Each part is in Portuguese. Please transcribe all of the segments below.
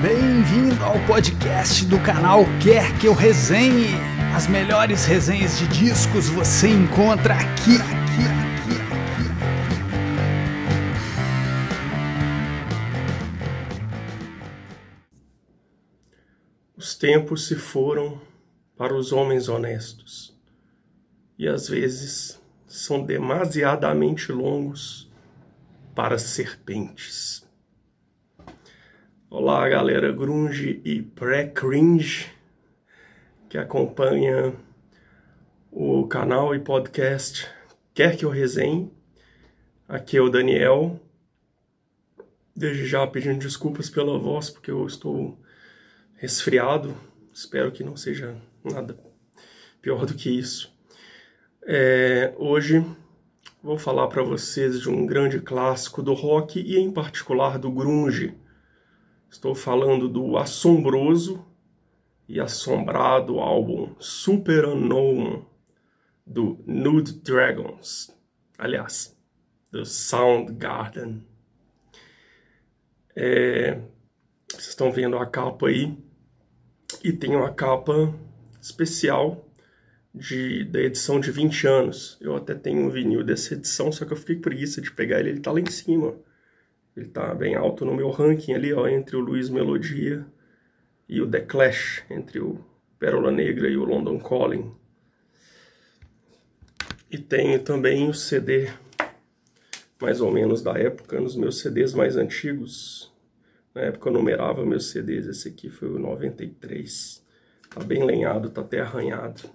Bem-vindo ao podcast do canal Quer Que Eu Resenhe. As melhores resenhas de discos você encontra aqui, aqui, aqui, aqui. Os tempos se foram para os homens honestos e às vezes são demasiadamente longos para serpentes. Olá, galera grunge e pré-cringe que acompanha o canal e podcast Quer que eu resenhe? Aqui é o Daniel. Desde já pedindo desculpas pela voz, porque eu estou resfriado. Espero que não seja nada pior do que isso. É, hoje vou falar para vocês de um grande clássico do rock e, em particular, do grunge Estou falando do assombroso e assombrado álbum Super Unknown do Nude Dragons. Aliás, do Soundgarden. É, vocês estão vendo a capa aí e tem uma capa especial de, da edição de 20 anos. Eu até tenho um vinil dessa edição, só que eu fiquei preguiça de pegar ele, ele tá lá em cima. Ele tá bem alto no meu ranking ali, ó, entre o Luiz Melodia e o The Clash, entre o Pérola Negra e o London Calling. E tenho também o CD mais ou menos da época, nos meus CDs mais antigos. Na época eu numerava meus CDs, esse aqui foi o 93. Tá bem lenhado, tá até arranhado.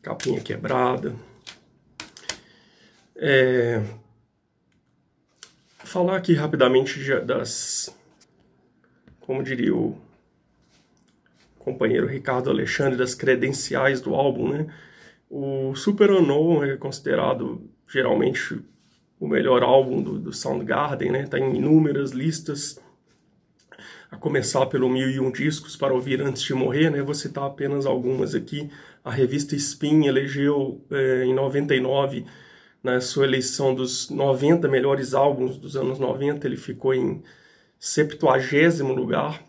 Capinha quebrada. É, falar aqui rapidamente das, como diria o companheiro Ricardo Alexandre, das credenciais do álbum, né? O Super Unknown é considerado geralmente o melhor álbum do, do Soundgarden, né? Tá em inúmeras listas, a começar pelo Mil e Um Discos para ouvir antes de morrer, né? Vou citar apenas algumas aqui. A revista Spin elegeu é, em 99 na sua eleição dos 90 melhores álbuns dos anos 90, ele ficou em 70 lugar.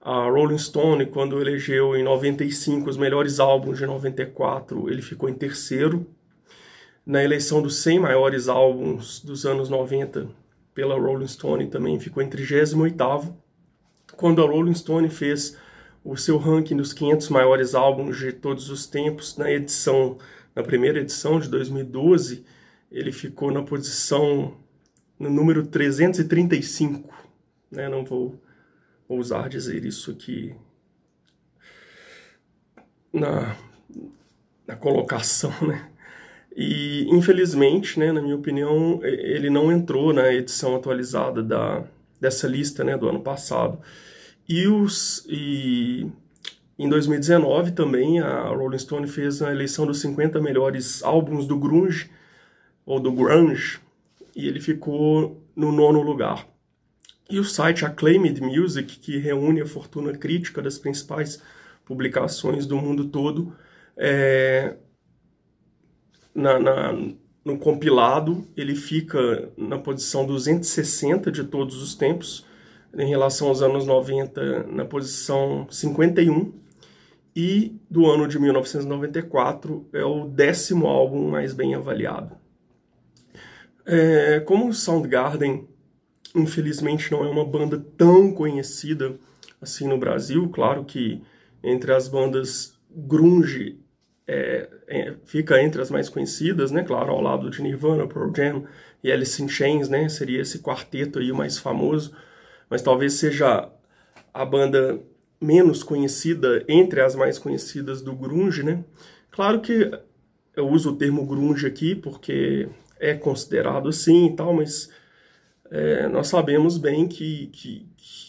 A Rolling Stone, quando elegeu em 95 os melhores álbuns de 94, ele ficou em terceiro. Na eleição dos 100 maiores álbuns dos anos 90 pela Rolling Stone, também ficou em 38 Quando a Rolling Stone fez o seu ranking dos 500 maiores álbuns de todos os tempos, na edição, na primeira edição de 2012, ele ficou na posição no número 335, né? Não vou ousar dizer isso aqui na, na colocação, né? E infelizmente, né, na minha opinião, ele não entrou na edição atualizada da, dessa lista, né, do ano passado. E os e em 2019 também a Rolling Stone fez a eleição dos 50 melhores álbuns do grunge ou do grunge, e ele ficou no nono lugar. E o site Acclaimed Music, que reúne a fortuna crítica das principais publicações do mundo todo, é, na, na, no compilado ele fica na posição 260 de todos os tempos, em relação aos anos 90, na posição 51, e do ano de 1994 é o décimo álbum mais bem avaliado. É, como o Soundgarden, infelizmente, não é uma banda tão conhecida assim no Brasil, claro que entre as bandas grunge é, é, fica entre as mais conhecidas, né? Claro, ao lado de Nirvana, Pearl Jam e Alice in Chains, né? Seria esse quarteto aí o mais famoso, mas talvez seja a banda menos conhecida entre as mais conhecidas do grunge, né? Claro que eu uso o termo grunge aqui porque é considerado assim e tal, mas é, nós sabemos bem que, que,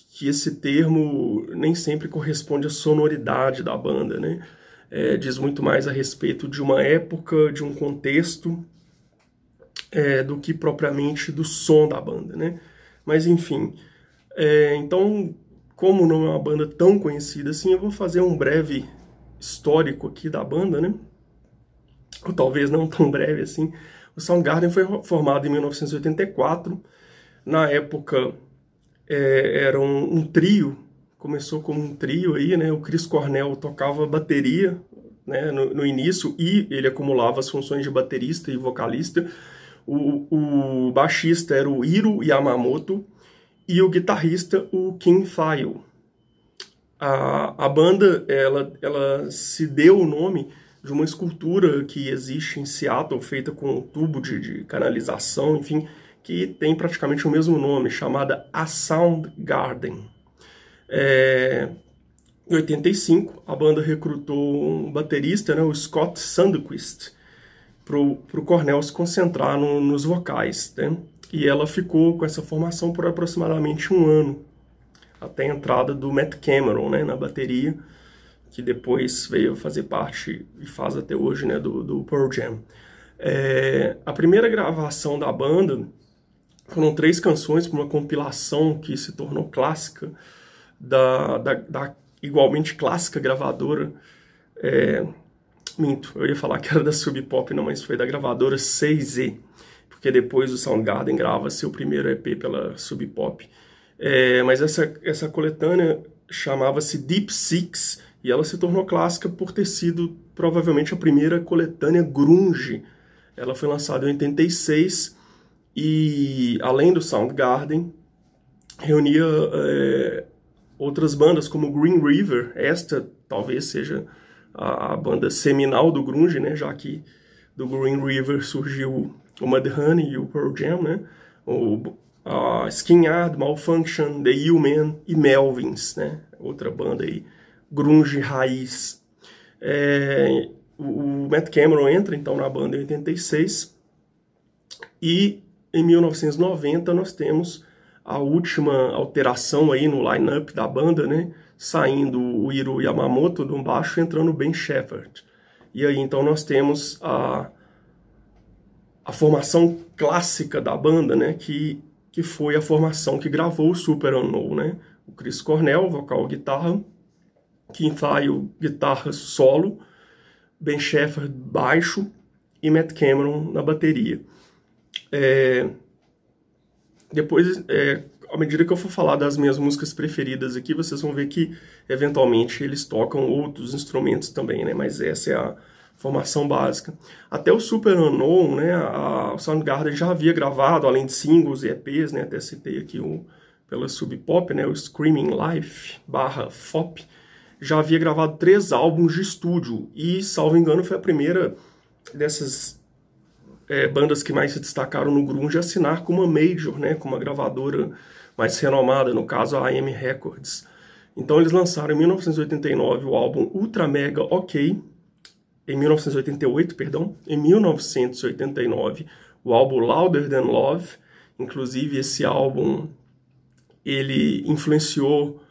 que esse termo nem sempre corresponde à sonoridade da banda, né? É, diz muito mais a respeito de uma época, de um contexto, é, do que propriamente do som da banda, né? Mas enfim, é, então, como não é uma banda tão conhecida assim, eu vou fazer um breve histórico aqui da banda, né? Ou talvez não tão breve assim, o Soundgarden foi formado em 1984. Na época, é, era um, um, trio, começou como um trio aí, né? O Chris Cornell tocava bateria né, no, no, início e ele acumulava as funções de baterista e vocalista. O, o baixista era o Hiro Yamamoto e o guitarrista o Kim File. A, a banda ela, ela se deu o nome de uma escultura que existe em Seattle, feita com um tubo de, de canalização, enfim, que tem praticamente o mesmo nome, chamada A Sound Garden. É, em 85, a banda recrutou um baterista, né, o Scott Sandquist, para o Cornell se concentrar no, nos vocais. Né? E ela ficou com essa formação por aproximadamente um ano, até a entrada do Matt Cameron né, na bateria, que depois veio fazer parte e faz até hoje né, do, do Pearl Jam. É, a primeira gravação da banda foram três canções para uma compilação que se tornou clássica da, da, da igualmente clássica gravadora. É, minto, eu ia falar que era da Sub Pop, não, mas foi da gravadora 6Z, porque depois o Soundgarden grava seu primeiro EP pela Sub Pop. É, mas essa, essa coletânea chamava-se Deep Six e ela se tornou clássica por ter sido provavelmente a primeira coletânea grunge. Ela foi lançada em 86 e, além do Soundgarden, reunia é, outras bandas como Green River. Esta talvez seja a, banda seminal do grunge, né? Já que do Green River surgiu o Mudhoney e o Pearl Jam, né? O a Skin Yard, Malfunction, The U-Man e Melvins, né? Outra banda aí, grunge raiz. É, o, Matt Cameron entra então na banda em 86 e em 1990 nós temos a última alteração aí no line-up da banda, né? Saindo o Hiro Yamamoto do baixo, entrando o Ben Shepherd. E aí então nós temos a, a formação clássica da banda, né? Que, que foi a formação que gravou o Super Unknown, né? O Chris Cornell, vocal guitarra, Kim Thayil, guitarra solo, Ben Shepherd, baixo e Matt Cameron na bateria. É, depois, é, à medida que eu for falar das minhas músicas preferidas aqui, vocês vão ver que, eventualmente, eles tocam outros instrumentos também, né? Mas essa é a formação básica. Até o Super Unknown, né? A, o Soundgarden já havia gravado, além de singles e EPs, né? Até citei aqui o, pela Sub Pop, né? O Screaming Life barra FOP. Já havia gravado três álbuns de estúdio e, salvo engano, foi a primeira dessas é, bandas que mais se destacaram no grunge assinar com uma major, né, com uma gravadora mais renomada, no caso a AM Records. Então eles lançaram em 1989 o álbum Ultra Mega OK, em 1988, perdão, em 1989 o álbum Louder Than Love, inclusive esse álbum ele influenciou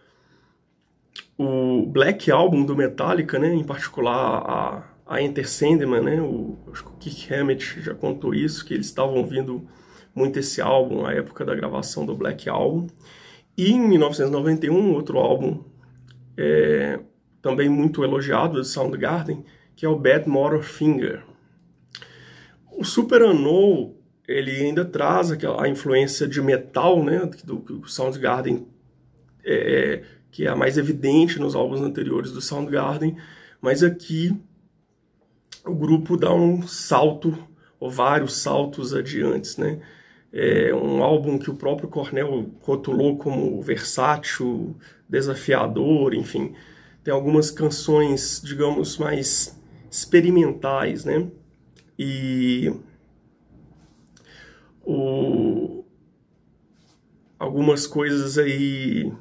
o Black Album do Metallica, né, em particular a a Enter Sandman, né? O, acho que o Keith Hammett já contou isso, que eles estavam ouvindo muito esse álbum na época da gravação do Black Album. E em 1991, outro álbum é, também muito elogiado do Soundgarden, que é o Bad Motor Finger. O Super Unknown, ele ainda traz aquela, a influência de metal, né, do, do Soundgarden, é, que é a mais evidente nos álbuns anteriores do Soundgarden, mas aqui o grupo dá um salto, ou vários saltos adiantes, né? É um álbum que o próprio Cornell rotulou como versátil, desafiador, enfim. Tem algumas canções, digamos, mais experimentais, né? E o, algumas coisas aí,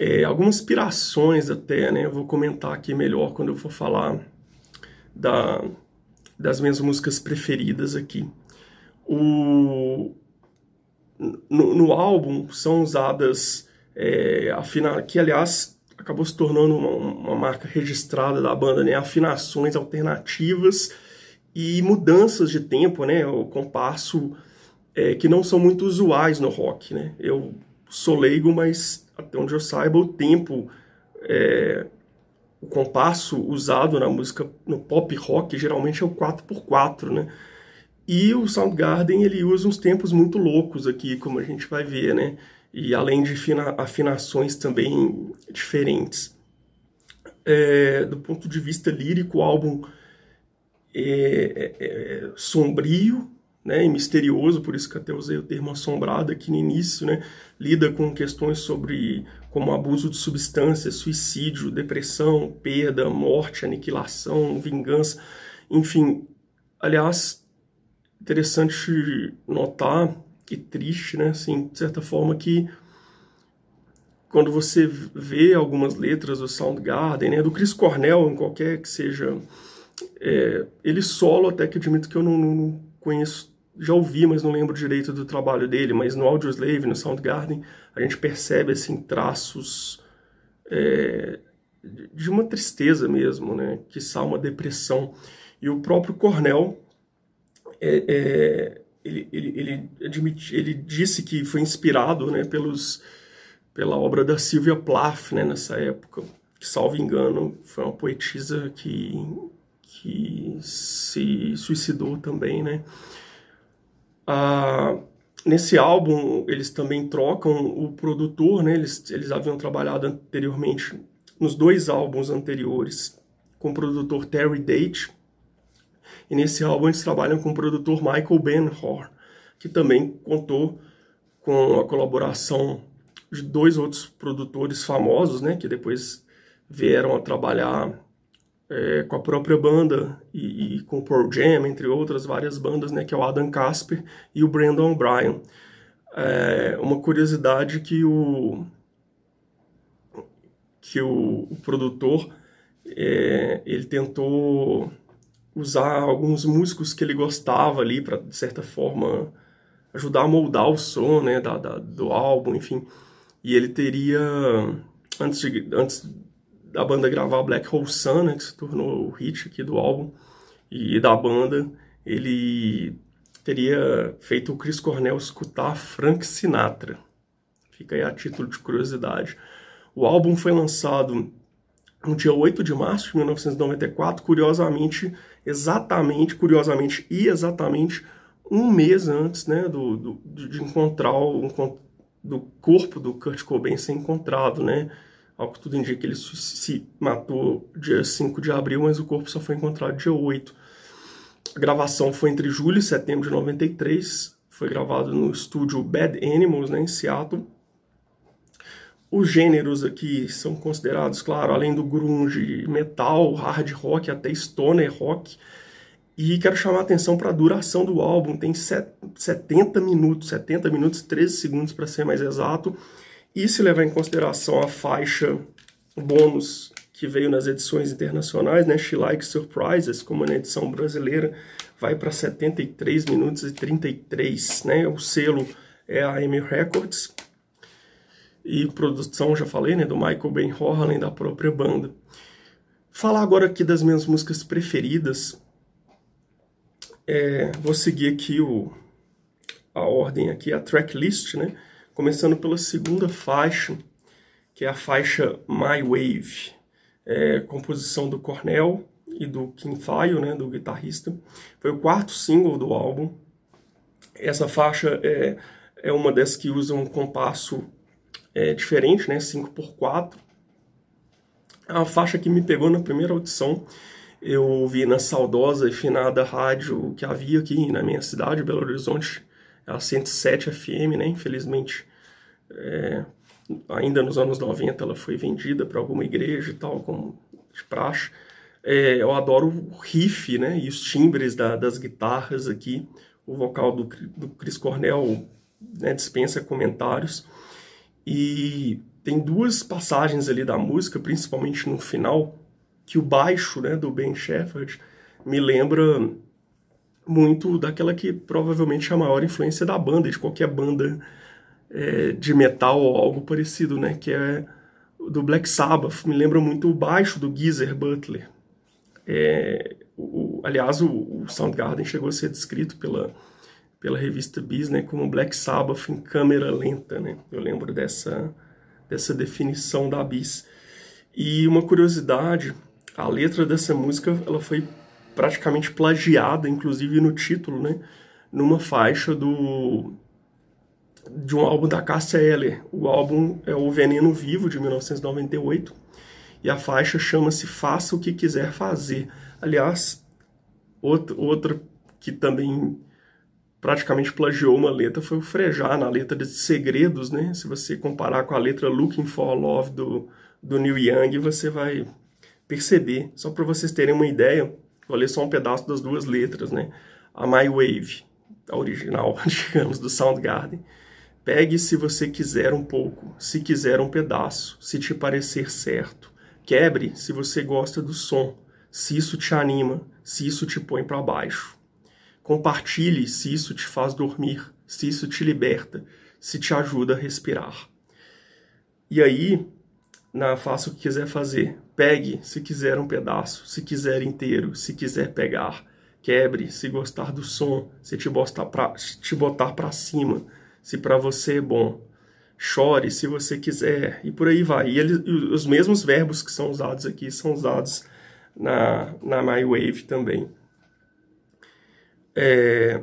é, algumas inspirações até, né? Eu vou comentar aqui melhor quando eu for falar da, das minhas músicas preferidas aqui. O, no, no álbum são usadas é, afina, que aliás acabou se tornando uma, uma, marca registrada da banda, né? Afinações alternativas e mudanças de tempo, né? O compasso é, que não são muito usuais no rock, né? Eu sou leigo, mas até onde eu saiba o tempo é, o compasso usado na música, no pop rock, geralmente é o 4x4, né? E o Soundgarden, ele usa uns tempos muito loucos aqui, como a gente vai ver, né? e além de afinações também diferentes. É, do ponto de vista lírico, o álbum é, é, é, sombrio né, e misterioso, por isso que até usei o termo assombrado aqui no início, né, lida com questões sobre como abuso de substâncias, suicídio, depressão, perda, morte, aniquilação, vingança, enfim. Aliás, interessante notar e triste, né, assim, de certa forma que quando você vê algumas letras do Soundgarden, né, do Chris Cornell, em qualquer que seja é, ele solo, até que admito que eu não, não, conheço, já ouvi, mas não lembro direito do trabalho dele, mas no Audioslave, no Soundgarden, a gente percebe assim traços é, de uma tristeza mesmo, né, que uma depressão. E o próprio Cornell, é, é, ele, ele, ele, ele disse que foi inspirado né, pelos, pela obra da Sylvia Plath né, nessa época, que, salvo engano, foi uma poetisa que que se suicidou também, né? Ah, nesse álbum eles também trocam o produtor, né? Eles, eles haviam trabalhado anteriormente nos dois álbuns anteriores com o produtor Terry Date e nesse álbum eles trabalham com o produtor Michael Benhor, que também contou com a colaboração de dois outros produtores famosos, né? Que depois vieram a trabalhar é, com a própria banda e, e, com o Pearl Jam, entre outras várias bandas, né, que é o Adam Casper e o Brandon Bryan. É uma curiosidade que o que o, o produtor é, ele tentou usar alguns músicos que ele gostava ali para de certa forma ajudar a moldar o som né da, da, do álbum enfim e ele teria antes de, antes da banda gravar Black Hole Sun, né, que se tornou o hit aqui do álbum, e da banda, ele teria feito o Chris Cornell escutar Frank Sinatra. Fica aí a título de curiosidade. O álbum foi lançado no dia 8 de março de 1994, curiosamente, exatamente, curiosamente e exatamente um mês antes né, do, do de encontrar o do corpo do Kurt Cobain ser encontrado, né? Ao que tudo indica, ele se matou dia 5 de abril, mas o corpo só foi encontrado dia 8. A gravação foi entre julho e setembro de 93. Foi gravado no estúdio Bad Animals, né, em Seattle. Os gêneros aqui são considerados, claro, além do grunge, metal, hard rock, até stoner rock. E quero chamar a atenção para a duração do álbum. Tem 70 minutos, 70 minutos e 13 segundos para ser mais exato. E se levar em consideração a faixa bônus que veio nas edições internacionais, né, She Likes Surprises, como na edição brasileira, vai para 73 minutos e 33, né? O selo é a Amy Records. E produção, já falei, né, do Michael Ben além da própria banda. Falar agora aqui das minhas músicas preferidas. É, vou seguir aqui o, a ordem aqui, a tracklist, né? Começando pela segunda faixa, que é a faixa My Wave, é, composição do Cornell e do Kim Thayil, né, do guitarrista. Foi o quarto single do álbum. Essa faixa é, é uma dessas que usa um compasso é, diferente, né, 5x4. É uma faixa que me pegou na primeira audição. Eu ouvi na saudosa e finada rádio que havia aqui na minha cidade, Belo Horizonte, a 107 FM, né? Infelizmente é, ainda nos anos 90 ela foi vendida para alguma igreja e tal, como de praxe. É, eu adoro o riff, né, e os timbres da, das guitarras aqui. O vocal do, do Chris Cornell né, dispensa comentários. E tem duas passagens ali da música, principalmente no final, que o baixo né, do Ben Shepherd me lembra muito daquela que provavelmente é a maior influência da banda, de qualquer banda é, de metal ou algo parecido, né? Que é do Black Sabbath. Me lembra muito o baixo do Geezer Butler. É, o, aliás, o, o, Soundgarden chegou a ser descrito pela, pela revista Bis né, como Black Sabbath em câmera lenta. Né? Eu lembro dessa, dessa definição da Bis. E uma curiosidade, a letra dessa música ela foi praticamente plagiada, inclusive no título, né, numa faixa do de um álbum da Cássia Eller. O álbum é O Veneno Vivo, de 1998, e a faixa chama-se Faça o que Quiser Fazer. Aliás, outro, outra que também praticamente plagiou uma letra foi o Frejá, na letra de Segredos, né? Se você comparar com a letra Looking for Love do, do Neil Young, você vai perceber. Só para vocês terem uma ideia, vou ler só um pedaço das duas letras, né? A My Wave, a original, digamos, do Soundgarden. Pegue se você quiser um pouco, se quiser um pedaço, se te parecer certo. Quebre se você gosta do som, se isso te anima, se isso te põe para baixo. Compartilhe se isso te faz dormir, se isso te liberta, se te ajuda a respirar. E aí, na faça o que quiser fazer. Pegue se quiser um pedaço, se quiser inteiro, se quiser pegar. Quebre se gostar do som, se te pra, te botar para cima, se para você é bom. Chore se você quiser e por aí vai. E ele, os mesmos verbos que são usados aqui são usados na, na My Wave também. É,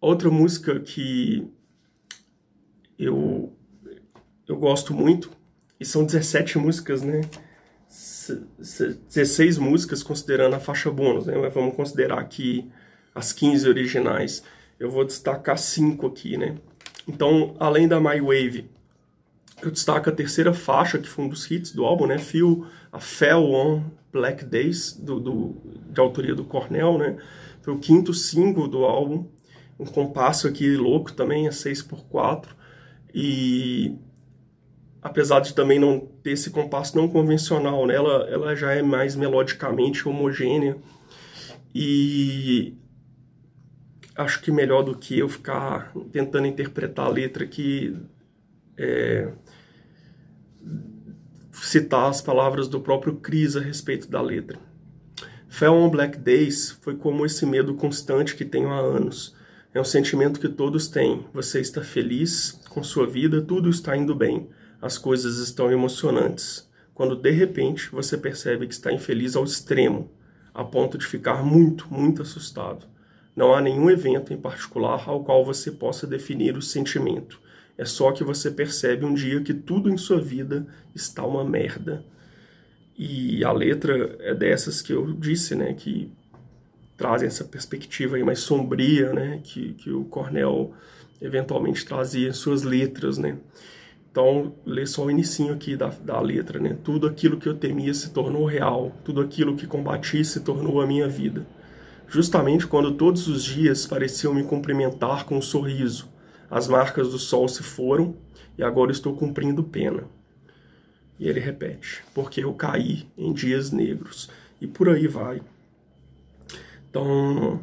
outra música que eu, eu gosto muito, e são 17 músicas, né? 16 músicas considerando a faixa bônus, né? Mas vamos considerar aqui as 15 originais. Eu vou destacar cinco aqui, né? Então, além da My Wave, eu destaco a terceira faixa, que foi um dos hits do álbum, né? Feel a Fell on Black Days, do, do, de autoria do Cornell, né? Foi o quinto single do álbum. Um compasso aqui louco também, é 6x4. E apesar de também não ter esse compasso não convencional, né? ela, ela já é mais melodicamente homogênea. E acho que melhor do que eu ficar tentando interpretar a letra aqui, é, citar as palavras do próprio Cris a respeito da letra. Fell on Black Days foi como esse medo constante que tenho há anos. É um sentimento que todos têm. Você está feliz com sua vida, tudo está indo bem, as coisas estão emocionantes. Quando de repente você percebe que está infeliz ao extremo, a ponto de ficar muito, muito assustado. Não há nenhum evento em particular ao qual você possa definir o sentimento. É só que você percebe um dia que tudo em sua vida está uma merda. E a letra é dessas que eu disse, né, que trazem essa perspectiva aí mais sombria, né, que, que o Cornell eventualmente trazia em suas letras, né. Então, lê só o inicinho aqui da, da letra, né. Tudo aquilo que eu temia se tornou real, tudo aquilo que combati se tornou a minha vida justamente quando todos os dias pareciam me cumprimentar com um sorriso. As marcas do sol se foram e agora estou cumprindo pena. E ele repete: porque eu caí em dias negros. E por aí vai. Então,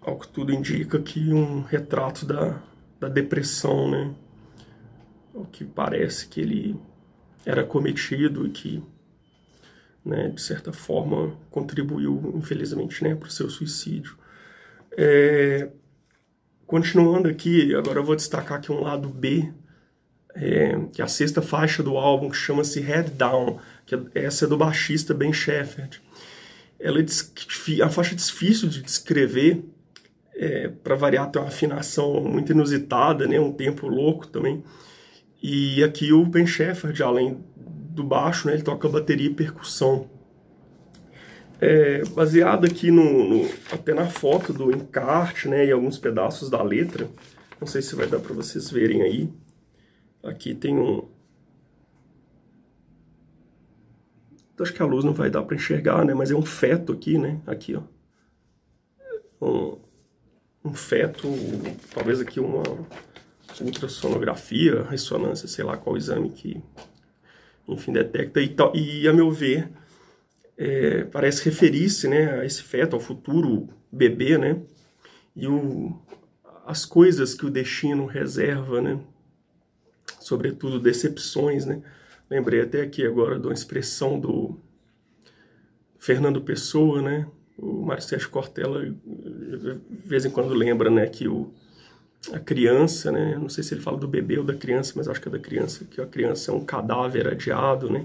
ao que tudo indica que um retrato da, da depressão, né? O que parece que ele era cometido e que né, de certa forma contribuiu, infelizmente, né, para o seu suicídio. É, continuando aqui, agora eu vou destacar aqui um lado B, é, que é a sexta faixa do álbum, que chama-se Head Down, que é, essa é do baixista Ben Shepherd. Ela é a faixa é difícil de descrever, é, para variar, tem uma afinação muito inusitada, né, um tempo louco também. E aqui o Ben Shepherd, além do baixo, né? Ele toca bateria e percussão. É, baseado aqui no, no, até na foto do encarte, né, e alguns pedaços da letra. Não sei se vai dar para vocês verem aí. Aqui tem um Acho que a luz não vai dar para enxergar, né, mas é um feto aqui, né? Aqui, ó. Um, um feto, talvez aqui uma ultrassonografia, ressonância, sei lá qual exame que enfim, detecta. E, e a meu ver, é, parece referir-se né, a esse feto, ao futuro bebê, né? E o, as coisas que o destino reserva, né? Sobretudo decepções, né? Lembrei até aqui agora de uma expressão do Fernando Pessoa, né? O Marcelo Cortella, de vez em quando lembra, né, que o a criança, né? Não sei se ele fala do bebê ou da criança, mas acho que é da criança, que a criança é um cadáver adiado, né?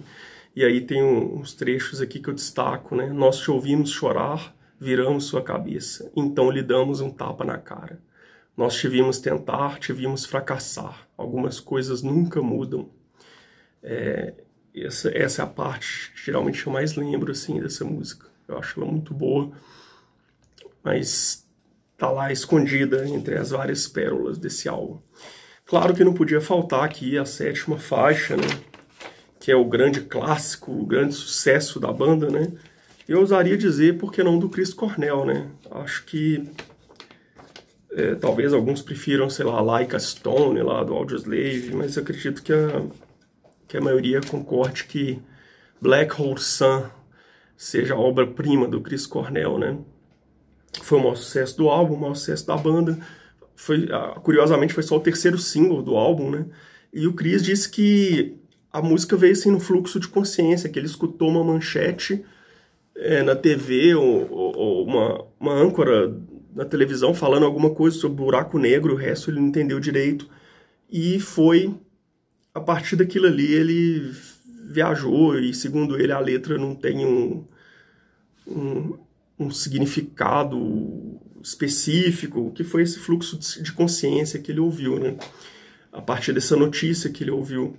E aí tem uns trechos aqui que eu destaco, né? Nós te ouvimos chorar, viramos sua cabeça, então lhe damos um tapa na cara. Nós tivemos tentar, tivemos fracassar. Algumas coisas nunca mudam. É, essa, essa é a parte geralmente eu mais lembro assim dessa música. Eu acho ela muito boa, mas tá lá escondida entre as várias pérolas desse álbum. Claro que não podia faltar aqui a sétima faixa, né? Que é o grande clássico, o grande sucesso da banda, né? Eu ousaria dizer, por que não, do Chris Cornell, né? Acho que é, talvez alguns prefiram, sei lá, Like Stone lá do Audioslave, mas eu acredito que a, que a maioria concorde que Black Hole Sun seja a obra-prima do Chris Cornell, né? Foi o maior sucesso do álbum, o maior sucesso da banda. Foi, curiosamente, foi só o terceiro single do álbum, né? E o Chris disse que a música veio assim no fluxo de consciência, que ele escutou uma manchete é, na TV ou, ou, uma, uma âncora na televisão falando alguma coisa sobre buraco negro, o resto ele não entendeu direito. E foi a partir daquilo ali ele viajou e segundo ele a letra não tem um, um, um significado específico, que foi esse fluxo de consciência que ele ouviu, né? A partir dessa notícia que ele ouviu.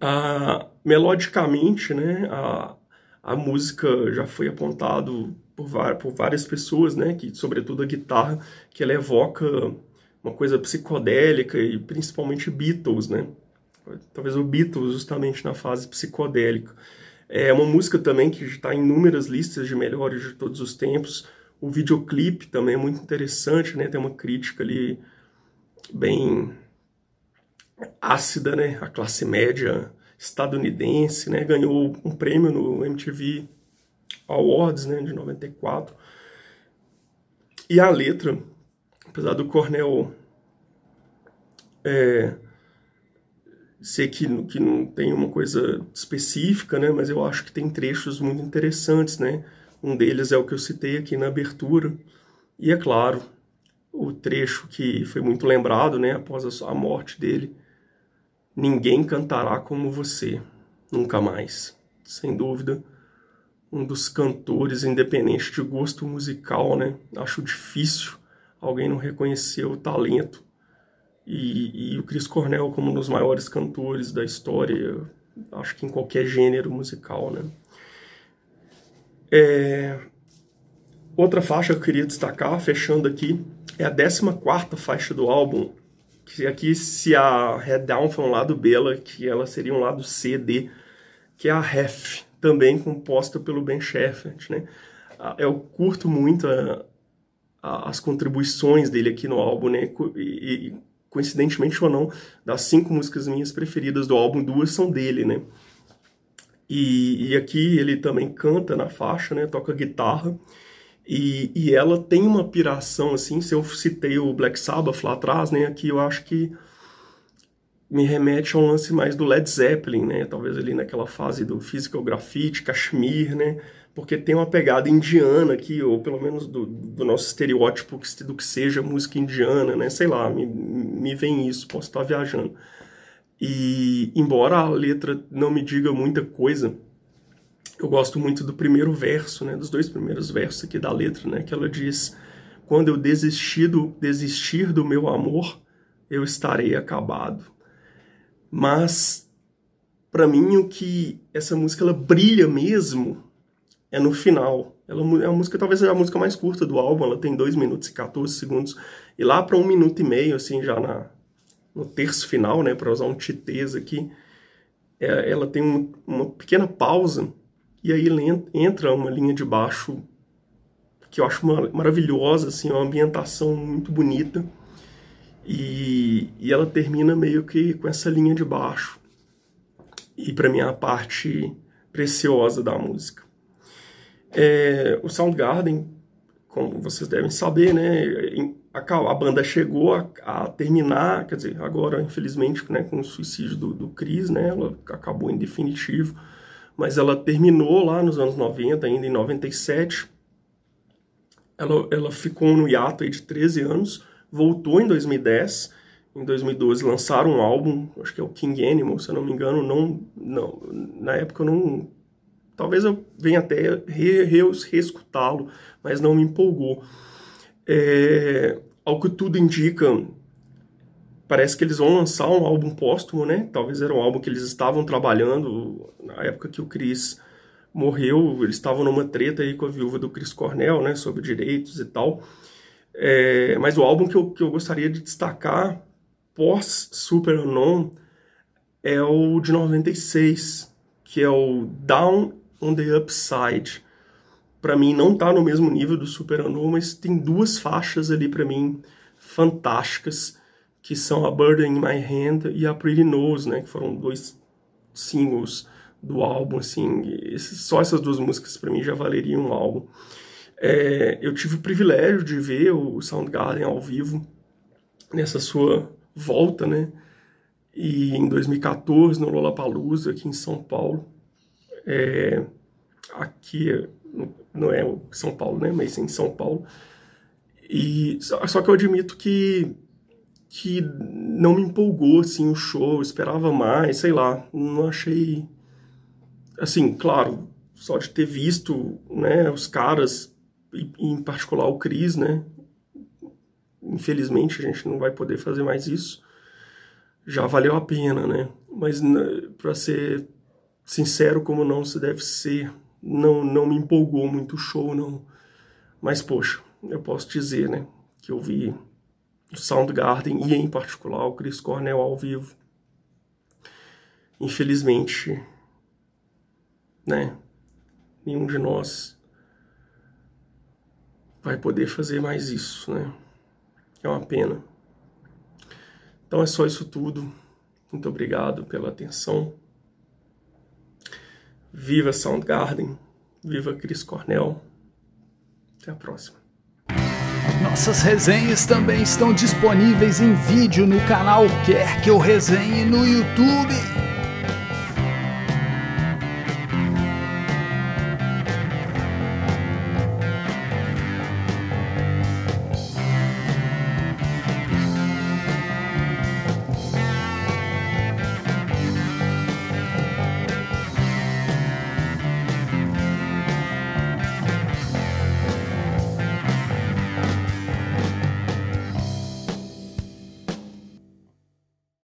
Ah, melodicamente, né, a, a música já foi apontado por, por várias pessoas, né, que sobretudo a guitarra, que ela evoca uma coisa psicodélica e principalmente Beatles, né? Talvez o Beatles justamente na fase psicodélica. É uma música também que está em inúmeras listas de melhores de todos os tempos. O videoclipe também é muito interessante, né? Tem uma crítica ali bem ácida, né? A classe média estadunidense, né? Ganhou um prêmio no MTV Awards, né? De 94. E a letra, apesar do Cornell é, Sei que, que não tem uma coisa específica, né? Mas eu acho que tem trechos muito interessantes, né? Um deles é o que eu citei aqui na abertura. E é claro, o trecho que foi muito lembrado, né? Após a morte dele. Ninguém cantará como você, nunca mais. Sem dúvida, um dos cantores, independente de gosto musical, né? Acho difícil alguém não reconhecer o talento e, e, o Chris Cornell como um dos maiores cantores da história, acho que em qualquer gênero musical, né? É... Outra faixa que eu queria destacar, fechando aqui, é a 14 faixa do álbum, que aqui se a Head Down foi um lado B, ela, que ela seria um lado C, D, que é a Ref, também composta pelo Ben Shepherd, né? Eu curto muito a, a, as contribuições dele aqui no álbum, né? E, e coincidentemente ou não, das cinco músicas minhas preferidas do álbum, duas são dele, né? E, e aqui ele também canta na faixa, né? Toca guitarra. E, e ela tem uma piração, assim, se eu citei o Black Sabbath lá atrás, né? Aqui eu acho que me remete a um lance mais do Led Zeppelin, né? Talvez ali naquela fase do Physical Graffiti, Kashmir, né? porque tem uma pegada indiana aqui, ou pelo menos do, do nosso estereótipo do que seja música indiana, né? Sei lá, me, me vem isso, posso estar viajando. E embora a letra não me diga muita coisa, eu gosto muito do primeiro verso, né? Dos dois primeiros versos aqui da letra, né? Que ela diz: Quando eu desistir do, desistir do meu amor, eu estarei acabado. Mas para mim o que essa música ela brilha mesmo é no final. Ela é a música, talvez seja a música mais curta do álbum, ela tem 2 minutos e 14 segundos. E lá para um minuto e meio, assim, já na, no terço final, né, para usar um titês aqui, é, ela tem um, uma pequena pausa e aí entra uma linha de baixo que eu acho maravilhosa, assim, uma ambientação muito bonita. E, e ela termina meio que com essa linha de baixo. E para mim é a parte preciosa da música. É, o Soundgarden, como vocês devem saber, né, a, a banda chegou a, a, terminar, quer dizer, agora, infelizmente, né, com o suicídio do, do Chris, né, ela acabou em definitivo, mas ela terminou lá nos anos 90, ainda em 97. Ela, ela ficou no hiato de 13 anos, voltou em 2010, em 2012 lançaram um álbum, acho que é o King Animal, se eu não me engano, não, não na época eu não Talvez eu venha até reescutá-lo, mas não me empolgou. É, ao que tudo indica, parece que eles vão lançar um álbum póstumo, né? Talvez era um álbum que eles estavam trabalhando na época que o Chris morreu, eles estavam numa treta aí com a viúva do Chris Cornell, né, sobre direitos e tal. É, mas o álbum que eu, que eu gostaria de destacar pós Super Unknown é o de 96, que é o Down on the Upside. Para mim não tá no mesmo nível do Super Unknown, mas tem duas faixas ali para mim fantásticas, que são a Burden in My Hand e a Pretty Nose, né, que foram dois singles do álbum, assim, esses, só essas duas músicas para mim já valeriam um álbum. É, eu tive o privilégio de ver o Soundgarden ao vivo nessa sua volta, né? E em 2014 no Lollapalooza aqui em São Paulo, é, aqui não é São Paulo, né? Mas em São Paulo. E só que eu admito que que não me empolgou assim o show, esperava mais, sei lá, não achei assim, claro, só de ter visto, né, os caras em particular o Cris, né? Infelizmente a gente não vai poder fazer mais isso. Já valeu a pena, né? Mas para ser sincero como não se deve ser, não não me empolgou muito o show não. Mas poxa, eu posso dizer, né, que eu vi o Soundgarden e em particular o Chris Cornell ao vivo. Infelizmente, né? Nenhum de nós vai poder fazer mais isso, né? É uma pena. Então é só isso tudo. Muito obrigado pela atenção. Viva Soundgarden, viva Chris Cornell. Até a próxima. Nossas resenhas também estão disponíveis em vídeo no canal Quer que eu resenhe no YouTube.